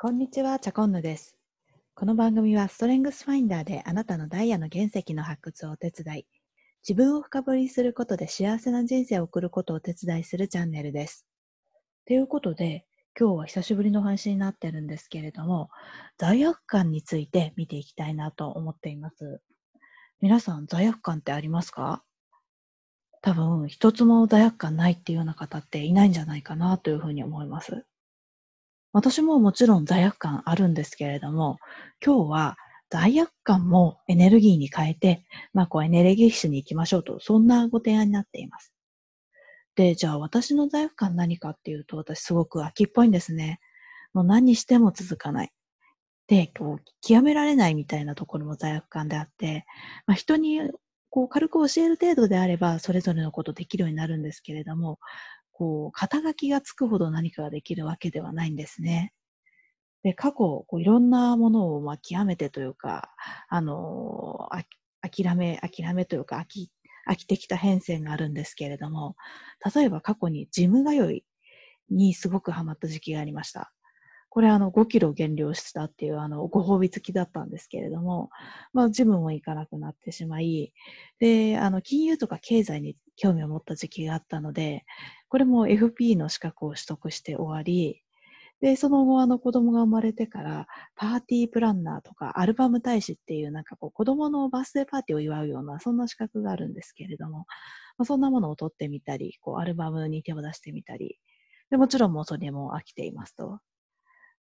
こんにちは、チャコンヌです。この番組はストレングスファインダーであなたのダイヤの原石の発掘をお手伝い、自分を深掘りすることで幸せな人生を送ることをお手伝いするチャンネルです。ということで、今日は久しぶりの配信になってるんですけれども、罪悪感について見ていきたいなと思っています。皆さん、罪悪感ってありますか？多分、一つも罪悪感ないっていうような方っていないんじゃないかなというふうに思います。私ももちろん罪悪感あるんですけれども、今日は罪悪感もエネルギーに変えて、まあこうエネルギッシュに行きましょうと、そんなご提案になっています。で、じゃあ私の罪悪感何かっていうと、私すごく秋っぽいんですね。もう何しても続かない。で、こう、極められないみたいなところも罪悪感であって、まあ人にこう軽く教える程度であれば、それぞれのことできるようになるんですけれども、こう、肩書きがつくほど何かができるわけではないんですね。で、過去、こういろんなものを、まあ、極めてというか、あの、諦め、諦めというか、飽き、飽きてきた変遷があるんですけれども、例えば過去にジム通いにすごくハマった時期がありました。これあの5キロ減量したっていうあのご褒美付きだったんですけれども、まあジムも行かなくなってしまい、で、あの金融とか経済に興味を持った時期があったので、これも FP の資格を取得して終わり、で、その後、あの子供が生まれてから、パーティープランナーとか、アルバム大使っていう、なんかこう、子供のバースデーパーティーを祝うような、そんな資格があるんですけれども、まあ、そんなものを取ってみたり、こう、アルバムに手を出してみたり、でもちろんもうそれも飽きていますと。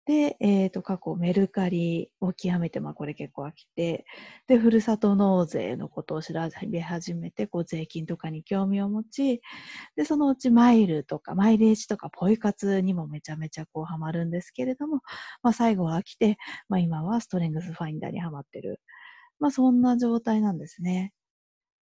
で、えっ、ー、と、過去メルカリを極めて、まあこれ結構飽きて、で、ふるさと納税のことを調べ始めて、こう税金とかに興味を持ち、で、そのうちマイルとか、マイレージとか、ポイ活にもめちゃめちゃこうハマるんですけれども、まあ最後は飽きて、まあ今はストレングスファインダーにハマってる。まあそんな状態なんですね。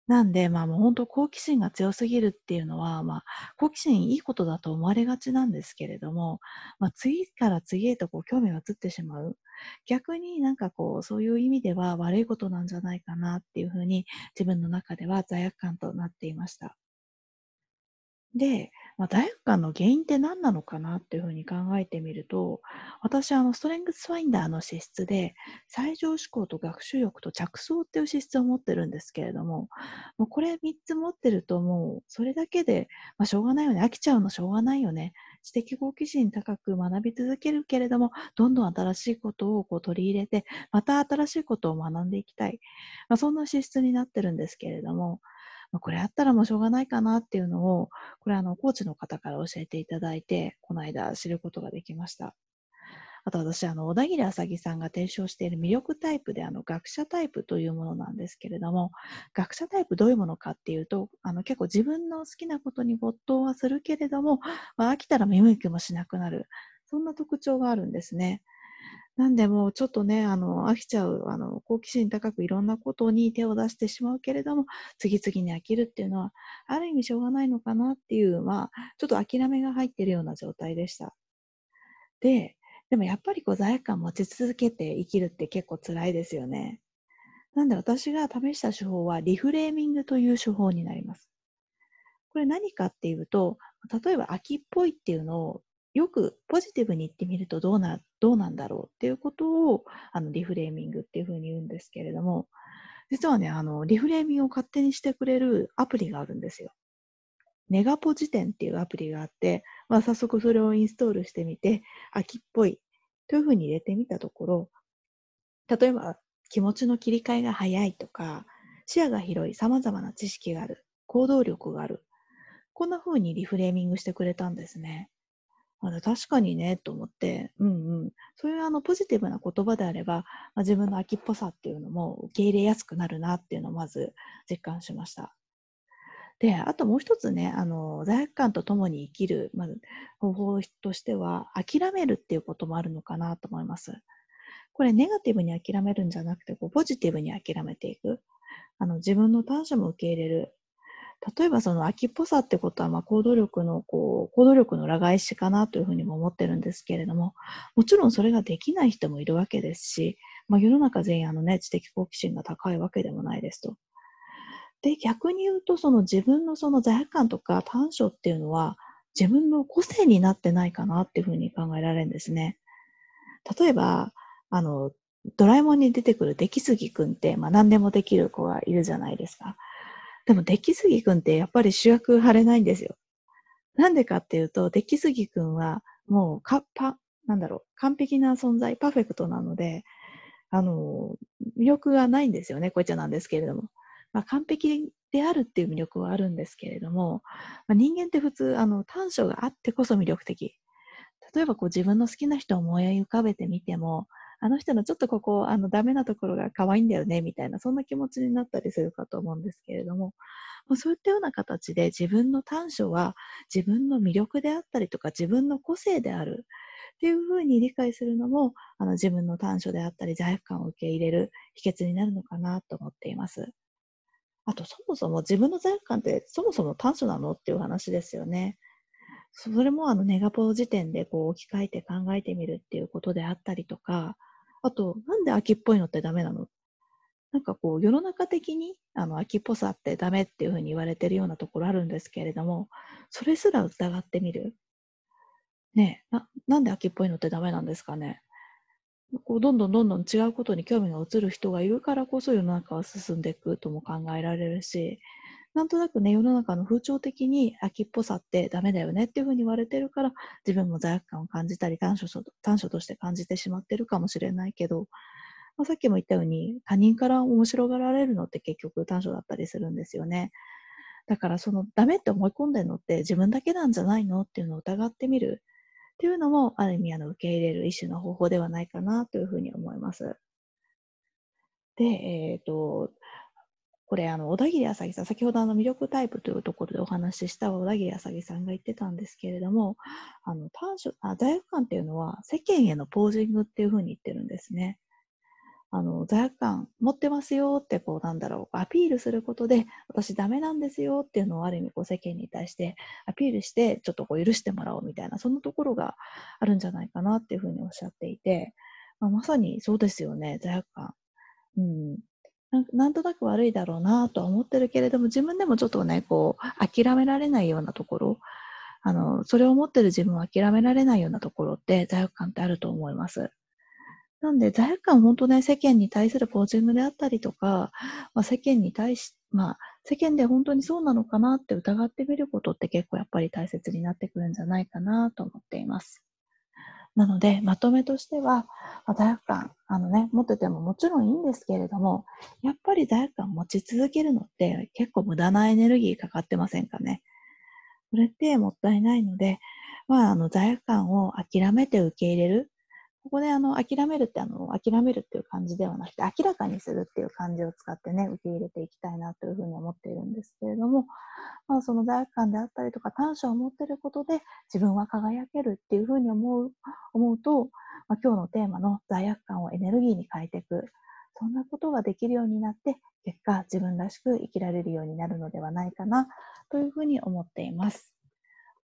なんで、まあもう本当好奇心が強すぎるっていうのは、まあ好奇心いいことだと思われがちなんですけれども、まあ次から次へとこう興味が移ってしまう。逆になんかこうそういう意味では悪いことなんじゃないかなっていうふうに自分の中では罪悪感となっていました。で、まあ、罪悪感の原因って何なのかなっていうふうに考えてみると、私、あの、ストレングスファインダーの資質で、最上思考と学習欲と着想っていう資質を持ってるんですけれども、もうこれ3つ持ってるともう、それだけで、まあ、しょうがないよね。飽きちゃうのしょうがないよね。知的好奇心高く学び続けるけれども、どんどん新しいことをこう取り入れて、また新しいことを学んでいきたい。まあ、そんな資質になってるんですけれども、まあ、これあったらもうしょうがないかなっていうのを、これあの、コーチの方から教えていただいて、この間知ることができました。あと私、あの、小田切あさぎさんが提唱している魅力タイプで、あの、学者タイプというものなんですけれども、学者タイプどういうものかっていうと、あの、結構自分の好きなことに没頭はするけれども、まあ、飽きたら見向きもしなくなる。そんな特徴があるんですね。なんでもうちょっとね、あの、飽きちゃう、あの、好奇心高くいろんなことに手を出してしまうけれども、次々に飽きるっていうのは、ある意味しょうがないのかなっていう、まあ、ちょっと諦めが入ってるような状態でした。で、でもやっぱりこう罪悪感持ち続けて生きるって結構辛いですよね。なんで私が試した手法はリフレーミングという手法になります。これ何かっていうと、例えば秋っぽいっていうのをよくポジティブに言ってみるとどうな、どうなんだろうっていうことを、あの、リフレーミングっていうふうに言うんですけれども、実はね、あの、リフレーミングを勝手にしてくれるアプリがあるんですよ。ネガポ辞典っていうアプリがあって、まあ、早速それをインストールしてみて、秋っぽいというふうに入れてみたところ、例えば気持ちの切り替えが早いとか、視野が広い様々な知識がある、行動力がある。こんな風にリフレーミングしてくれたんですね。あ確かにね、と思って、うんうん。そういうあのポジティブな言葉であれば、まあ、自分の秋っぽさっていうのも受け入れやすくなるなっていうのをまず実感しました。で、あともう一つね、あの、罪悪感とともに生きる、まず方法としては、諦めるっていうこともあるのかなと思います。これ、ネガティブに諦めるんじゃなくて、こうポジティブに諦めていく。あの、自分の短所も受け入れる。例えばその秋っぽさってことは、ま、行動力の、こう、行動力の裏返しかなというふうにも思ってるんですけれども、もちろんそれができない人もいるわけですし、まあ、世の中全員あのね、知的好奇心が高いわけでもないですと。で、逆に言うと、その自分のその罪悪感とか短所っていうのは、自分の個性になってないかなっていうふうに考えられるんですね。例えば、あの、ドラえもんに出てくる出来すぎくんって、まあ何でもできる子がいるじゃないですか。でも出来すぎくんってやっぱり主役張れないんですよ。なんでかっていうと、出来すぎくんはもうか、パ、なんだろう、完璧な存在、パーフェクトなので、あの、魅力がないんですよね、こいつなんですけれども。まあ、完璧であるっていう魅力はあるんですけれども、まあ、人間って普通、あの、短所があってこそ魅力的。例えばこう自分の好きな人を思い浮かべてみても、あの人のちょっとここ、あの、ダメなところが可愛いんだよね、みたいな、そんな気持ちになったりするかと思うんですけれども、まあ、そういったような形で自分の短所は自分の魅力であったりとか、自分の個性である。っていうふうに理解するのも、あの自分の短所であったり罪悪感を受け入れる秘訣になるのかなと思っています。あと、そもそも自分の罪悪感ってそもそも短所なのっていう話ですよね。それもあのネガポー時点でこう置き換えて考えてみるっていうことであったりとか、あと、なんで秋っぽいのってダメなの？なんかこう世の中的にあの秋っぽさってダメっていうふうに言われてるようなところあるんですけれども、それすら疑ってみる？ねな、なんで秋っぽいのってダメなんですかね？こうどんどんどんどん違うことに興味が移る人がいるからこそ世の中は進んでいくとも考えられるし、なんとなくね、世の中の風潮的に秋っぽさってダメだよねっていうふうに言われてるから、自分も罪悪感を感じたり短所、短所として感じてしまってるかもしれないけど、まあ、さっきも言ったように、他人から面白がられるのって結局短所だったりするんですよね。だからそのダメって思い込んでるのって自分だけなんじゃないのっていうのを疑ってみる。っていうのも、ある意味、あの、受け入れる一種の方法ではないかなというふうに思います。で、えっ、ー、と、これ、あの、小田切あさぎさん、先ほどあの、魅力タイプというところでお話しした小田切あさぎさんが言ってたんですけれども、あの、短所、あ、罪悪感っていうのは世間へのポージングっていうふうに言ってるんですね。あの、罪悪感持ってますよって、こう、なんだろう、アピールすることで、私ダメなんですよっていうのをある意味、こう、世間に対してアピールして、ちょっとこう、許してもらおうみたいな、そんなところがあるんじゃないかなっていうふうにおっしゃっていて、まあ、まさにそうですよね、罪悪感。うん。なんとなく悪いだろうなとは思ってるけれども、自分でもちょっとね、こう、諦められないようなところ、あの、それを持ってる自分を諦められないようなところって罪悪感ってあると思います。なんで、罪悪感本当ね、世間に対するポージングであったりとか、まあ、世間に対し、まあ、世間で本当にそうなのかなって疑ってみることって結構やっぱり大切になってくるんじゃないかなと思っています。なので、まとめとしては、まあ、罪悪感、あのね、持っててももちろんいいんですけれども、やっぱり罪悪感持ち続けるのって結構無駄なエネルギーかかってませんかね。それってもったいないので、まあ、あの罪悪感を諦めて受け入れる。ここであの諦めるってあの諦めるっていう感じではなくて明らかにするっていう感じを使ってね受け入れていきたいなというふうに思っているんですけれども、まあ、その罪悪感であったりとか短所を持っていることで自分は輝けるっていうふうに思う思うと、まあ、今日のテーマの罪悪感をエネルギーに変えていくそんなことができるようになって結果自分らしく生きられるようになるのではないかなというふうに思っています。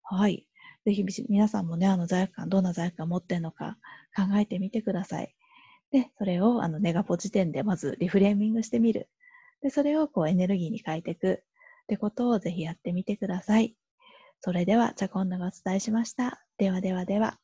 はい。ぜひ皆さんもね、あの罪悪感、どんな罪悪感を持ってるのか考えてみてください。で、それをあのネガポ時点でまずリフレーミングしてみる。で、それをこうエネルギーに変えていくってことをぜひやってみてください。それでは、チャコンナがお伝えしました。ではではでは。